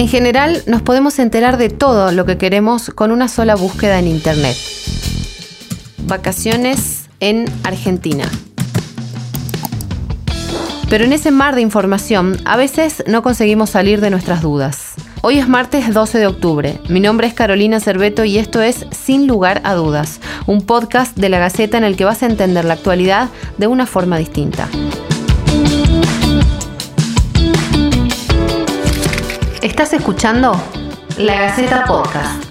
En general, nos podemos enterar de todo lo que queremos con una sola búsqueda en Internet. Vacaciones en Argentina. Pero en ese mar de información, a veces no conseguimos salir de nuestras dudas. Hoy es martes 12 de octubre. Mi nombre es Carolina Cerveto y esto es Sin lugar a dudas, un podcast de la Gaceta en el que vas a entender la actualidad de una forma distinta. Estás escuchando La Gaceta Podcast.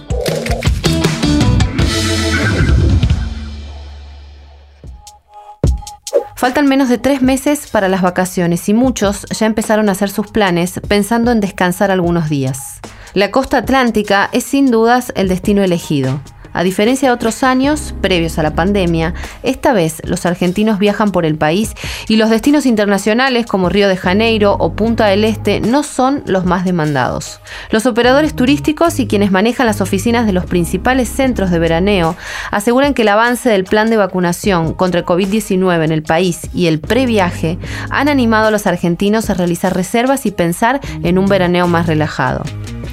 Faltan menos de tres meses para las vacaciones y muchos ya empezaron a hacer sus planes pensando en descansar algunos días. La costa atlántica es sin dudas el destino elegido. A diferencia de otros años, previos a la pandemia, esta vez los argentinos viajan por el país y los destinos internacionales como Río de Janeiro o Punta del Este no son los más demandados. Los operadores turísticos y quienes manejan las oficinas de los principales centros de veraneo aseguran que el avance del plan de vacunación contra el COVID-19 en el país y el previaje han animado a los argentinos a realizar reservas y pensar en un veraneo más relajado.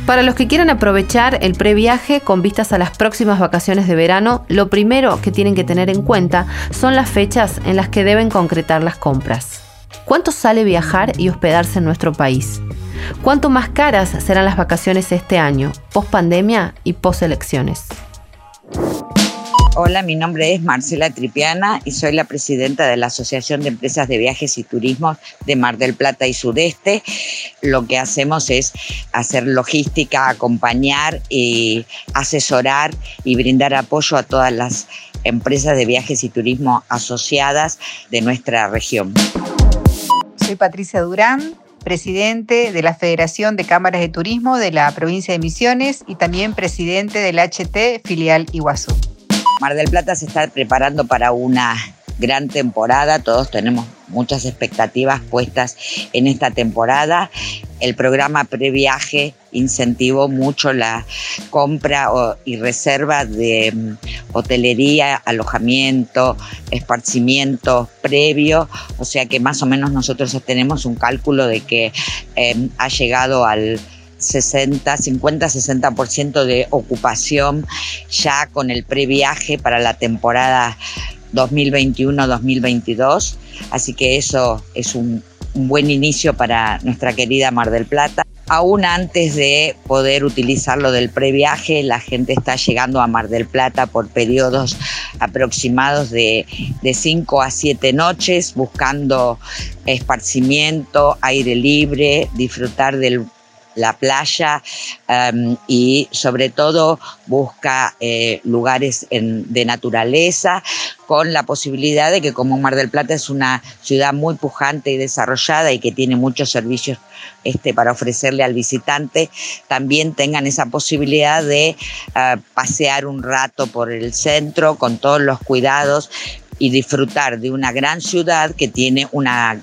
Para los que quieran aprovechar el previaje con vistas a las próximas vacaciones de verano, lo primero que tienen que tener en cuenta son las fechas en las que deben concretar las compras. ¿Cuánto sale viajar y hospedarse en nuestro país? ¿Cuánto más caras serán las vacaciones este año, post pandemia y post elecciones? Hola, mi nombre es Marcela Tripiana y soy la presidenta de la Asociación de Empresas de Viajes y Turismo de Mar del Plata y Sudeste. Lo que hacemos es hacer logística, acompañar y asesorar y brindar apoyo a todas las empresas de viajes y turismo asociadas de nuestra región. Soy Patricia Durán, presidente de la Federación de Cámaras de Turismo de la provincia de Misiones y también presidente del HT filial Iguazú. Mar del Plata se está preparando para una gran temporada, todos tenemos muchas expectativas puestas en esta temporada. El programa Previaje incentivó mucho la compra y reserva de mm, hotelería, alojamiento, esparcimiento previo, o sea que más o menos nosotros tenemos un cálculo de que em, ha llegado al 60, 50, 60% de ocupación ya con el previaje para la temporada 2021-2022. Así que eso es un, buen inicio para nuestra querida Mar del Plata. Aún antes de poder utilizar lo del previaje, la gente está llegando a Mar del Plata por periodos aproximados de 5 a 7 noches, buscando esparcimiento, aire libre, disfrutar del la playa em, y sobre todo busca eh, lugares de naturaleza con la posibilidad de que como Mar del Plata es una ciudad muy pujante y desarrollada y que tiene muchos servicios este, para ofrecerle al visitante, también tengan esa posibilidad de eh, pasear un rato por el centro con todos los cuidados y disfrutar de una gran ciudad que tiene una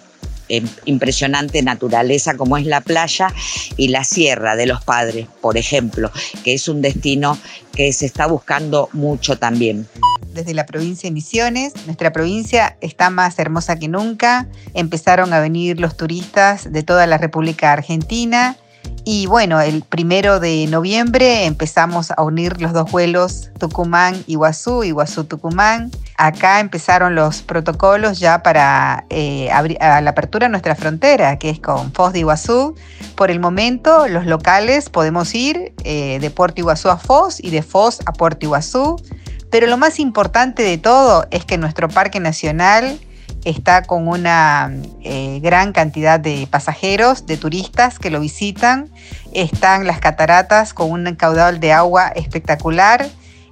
impresionante naturaleza como es la playa y la Sierra de los Padres, por ejemplo, que es un destino que se está buscando mucho también desde la provincia de Misiones. Nuestra provincia está más hermosa que nunca. Empezaron a venir los turistas de toda la República Argentina. Y bueno, el primero de noviembre empezamos a unir los dos vuelos Tucumán-Iguazú, Iguazú-Tucumán. Acá empezaron los protocolos ya para eh, la apertura de nuestra frontera, que es con Foz de Iguazú. Por el momento, los locales podemos ir eh, de Puerto Iguazú a Foz y de Foz a Puerto Iguazú. Pero lo más importante de todo es que nuestro Parque Nacional está con una eh, gran cantidad de pasajeros, de turistas que lo visitan. Están las cataratas con un caudal de agua espectacular,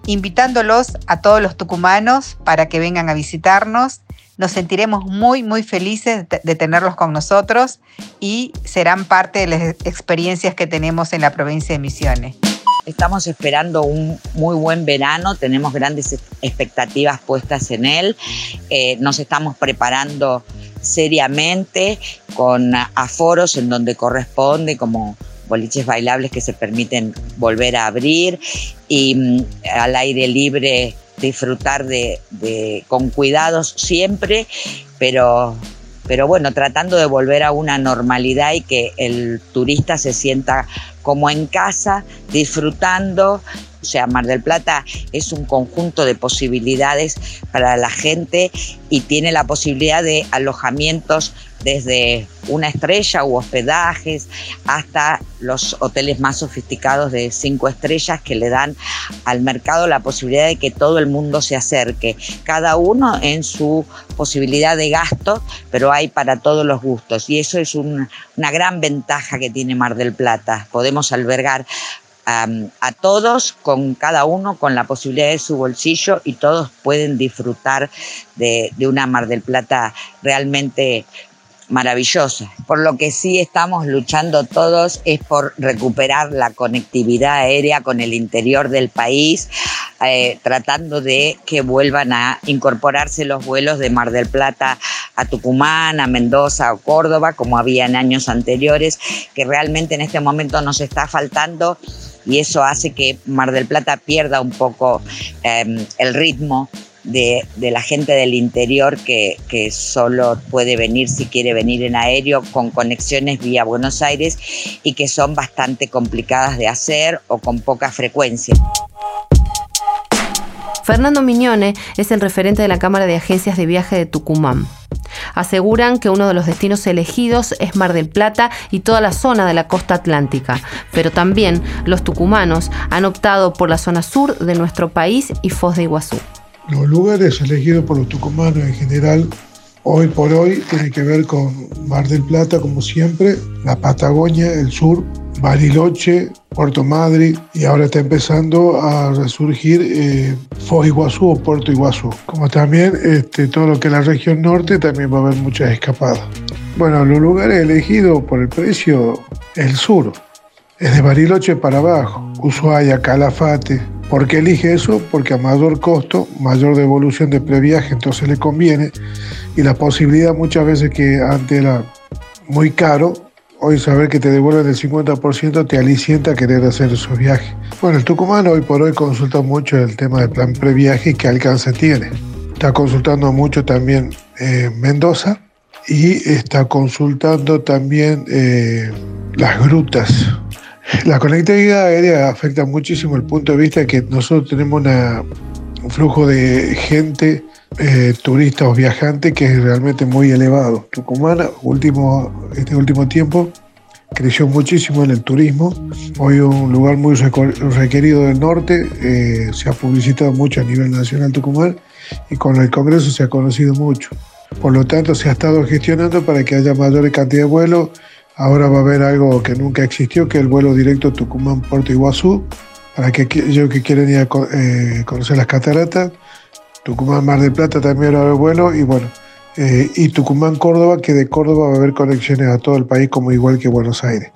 invitándolos a todos los tucumanos para que vengan a visitarnos. Nos sentiremos muy, muy felices de tenerlos con nosotros y serán parte de las experiencias que tenemos en la provincia de Misiones. Estamos esperando un muy buen verano, tenemos grandes expectativas puestas en él, eh, nos estamos preparando seriamente con aforos en donde corresponde, como boliches bailables que se permiten volver a abrir y mm, al aire libre disfrutar de, con cuidados siempre, pero pero bueno, tratando de volver a una normalidad y que el turista se sienta como en casa, disfrutando. O sea, Mar del Plata es un conjunto de posibilidades para la gente y tiene la posibilidad de alojamientos desde una estrella u hospedajes hasta los hoteles más sofisticados de cinco estrellas que le dan al mercado la posibilidad de que todo el mundo se acerque, cada uno en su posibilidad de gasto, pero hay para todos los gustos y eso es una gran ventaja que tiene Mar del Plata. Podemos albergar a todos, con cada uno con la posibilidad de su bolsillo y todos pueden disfrutar de, una Mar del Plata realmente maravillosa. Por lo que sí estamos luchando todos es por recuperar la conectividad aérea con el interior del país, eh, tratando de que vuelvan a incorporarse los vuelos de Mar del Plata a Tucumán, a Mendoza o Córdoba, como había en años anteriores, que realmente en este momento nos está faltando y eso hace que Mar del Plata pierda un poco em, el ritmo de, la gente del interior que, que, solo puede venir si quiere venir en aéreo con conexiones vía Buenos Aires y que son bastante complicadas de hacer o con poca frecuencia. Fernando Miñone es el referente de la Cámara de Agencias de Viaje de Tucumán. Aseguran que uno de los destinos elegidos es Mar del Plata y toda la zona de la costa atlántica, pero también los tucumanos han optado por la zona sur de nuestro país y Foz de Iguazú. Los lugares elegidos por los tucumanos en general hoy por hoy tienen que ver con Mar del Plata como siempre, la Patagonia, el sur, Bariloche, Puerto Madrid y ahora está empezando a resurgir eh, Foz Iguazú o Puerto Iguazú. Como también este, todo lo que es la región norte también va a haber muchas escapadas. Bueno, los lugares elegidos por el precio, el sur, es de Bariloche para abajo, Ushuaia, Calafate. ¿Por qué elige eso? Porque a mayor costo, mayor devolución de previaje, entonces le conviene. Y la posibilidad muchas veces que antes era muy caro, hoy saber que te devuelven el 50% te alicienta a querer hacer esos viajes. Bueno, el tucumano hoy por hoy consulta mucho el tema del plan previaje y qué alcance tiene. Está consultando mucho también eh, Mendoza y está consultando también eh, las grutas. La conectividad aérea afecta muchísimo el punto de vista que nosotros tenemos un flujo de gente eh, turistas o viajantes que es realmente muy elevado. Tucumán, último, este último tiempo, creció muchísimo en el turismo. Hoy un lugar muy requerido del norte, eh, se ha publicitado mucho a nivel nacional Tucumán y con el Congreso se ha conocido mucho. Por lo tanto, se ha estado gestionando para que haya mayor cantidad de vuelos. Ahora va a haber algo que nunca existió, que es el vuelo directo Tucumán-Puerto Iguazú, para aquellos que quieren ir a eh, conocer las cataratas Tucumán Mar del Plata también va a haber vuelo y bueno, eh, y Tucumán Córdoba, que de Córdoba va a haber conexiones a todo el país como igual que Buenos Aires.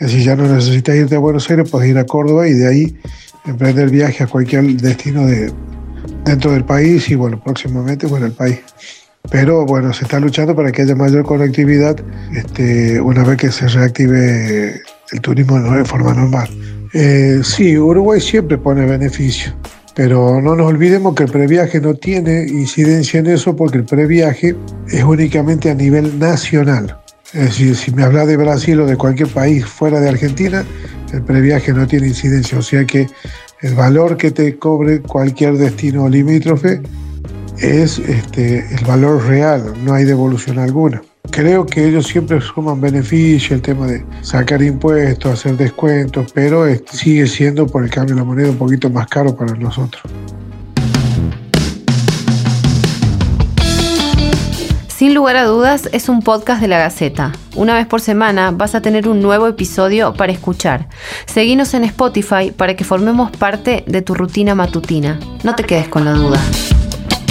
Es decir, ya no necesitas irte a Buenos Aires, puedes ir a Córdoba y de ahí emprender viaje a cualquier destino de, dentro del país y bueno, próximamente bueno, el país. Pero bueno, se está luchando para que haya mayor conectividad este, una vez que se reactive el turismo de forma normal. Eh, sí, Uruguay siempre pone beneficio. Pero no nos olvidemos que el previaje no tiene incidencia en eso porque el previaje es únicamente a nivel nacional. Es decir, si me hablas de Brasil o de cualquier país fuera de Argentina, el previaje no tiene incidencia. O sea que el valor que te cobre cualquier destino limítrofe es este, el valor real, no hay devolución alguna. Creo que ellos siempre suman beneficio, el tema de sacar impuestos, hacer descuentos, pero sigue siendo por el cambio de la moneda un poquito más caro para nosotros. Sin lugar a dudas, es un podcast de la Gaceta. Una vez por semana vas a tener un nuevo episodio para escuchar. Seguinos en Spotify para que formemos parte de tu rutina matutina. No te quedes con la duda.